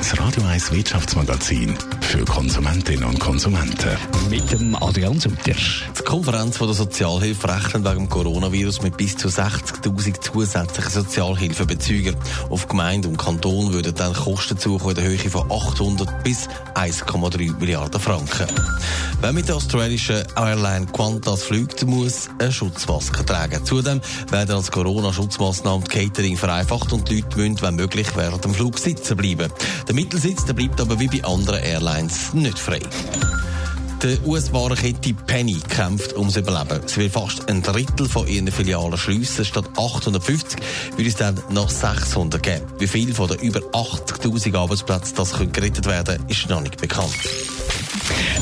das Radio 1 Wirtschaftsmagazin für Konsumentinnen und Konsumenten. Mit dem Adrian Sutter. Die Konferenz von der Sozialhilfe rechnet wegen dem Coronavirus mit bis zu 60.000 zusätzlichen Sozialhilfebezügern. Auf Gemeinde und Kanton würden dann Kosten zukommen in der Höhe von 800 bis 1,3 Milliarden Franken. Wer mit der australischen Airline Qantas fliegt, muss eine Schutzmaske tragen. Zudem werden als Corona-Schutzmaßnahmen die Catering vereinfacht und die Leute müssen, wenn möglich, während dem Flug sitzen bleiben. Der Mittelsitz der bleibt aber wie bei anderen Airlines nicht frei. Die US-Warenkette Penny kämpft ums Überleben. Sie will fast ein Drittel von ihren Filialen schliessen. Statt 850 würde es dann noch 600 geben. Wie viel von den über 80.000 Arbeitsplätzen das gerettet werden ist noch nicht bekannt.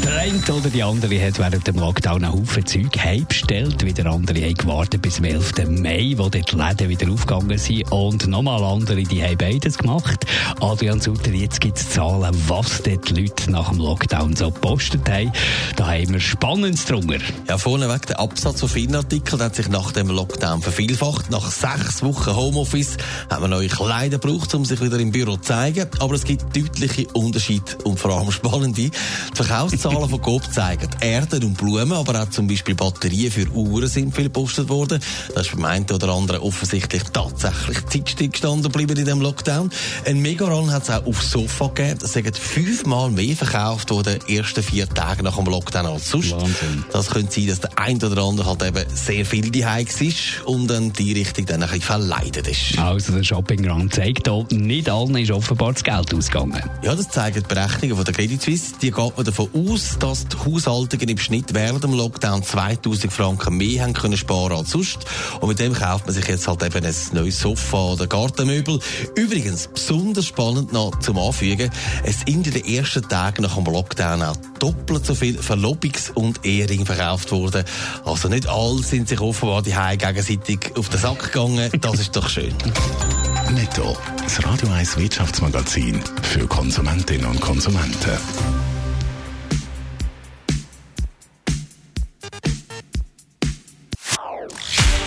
Der eine oder die andere hat während dem Lockdown einen Haufen Zeug heimbestellt. Wieder andere haben gewartet bis zum 11. Mai, wo die Läden wieder aufgegangen sind. Und nochmal andere, die haben beides gemacht. Adrian Sutter, jetzt gibt es Zahlen, was die Leute nach dem Lockdown so gepostet haben. Da haben wir Spannendes drunter. Ja, vorneweg, der Absatz von Filmartikeln hat sich nach dem Lockdown vervielfacht. Nach sechs Wochen Homeoffice hat man neue Kleider gebraucht, um sich wieder im Büro zu zeigen. Aber es gibt deutliche Unterschiede und vor allem spannende. Die Verkaufszahlen von Coop zeigen Erden und Blumen, aber auch zum Beispiel Batterien für Uhren sind viel gepostet worden. Das ist beim einen oder anderen offensichtlich tatsächlich Zeitstill gestanden geblieben in dem Lockdown. Ein Megaron hat es auch aufs Sofa gegeben. Das sind fünfmal mehr verkauft worden in den ersten vier Tagen nach dem Lockdown als sonst. Wahnsinn. Das könnte sein, dass der ein oder andere halt eben sehr viel daheim ist und dann die Richtung dann ein bisschen verleidet ist. Also der Shopping-Run zeigt hier, nicht allen ist offenbar das Geld ausgegangen. Ja, das zeigen die Berechnungen von der Credit Suisse. Die geht man aus, dass die Haushaltungen im Schnitt während dem Lockdown 2000 Franken mehr haben können sparen als sonst. Und mit dem kauft man sich jetzt halt eben ein neues Sofa oder Gartenmöbel. Übrigens, besonders spannend noch zum Anfügen, es sind in den ersten Tagen nach dem Lockdown auch doppelt so viel Verlobungs- und Ehering verkauft worden. Also nicht alle sind sich offenbar die gegenseitig auf den Sack gegangen. Das ist doch schön. Netto, das Radio 1 Wirtschaftsmagazin für Konsumentinnen und Konsumenten.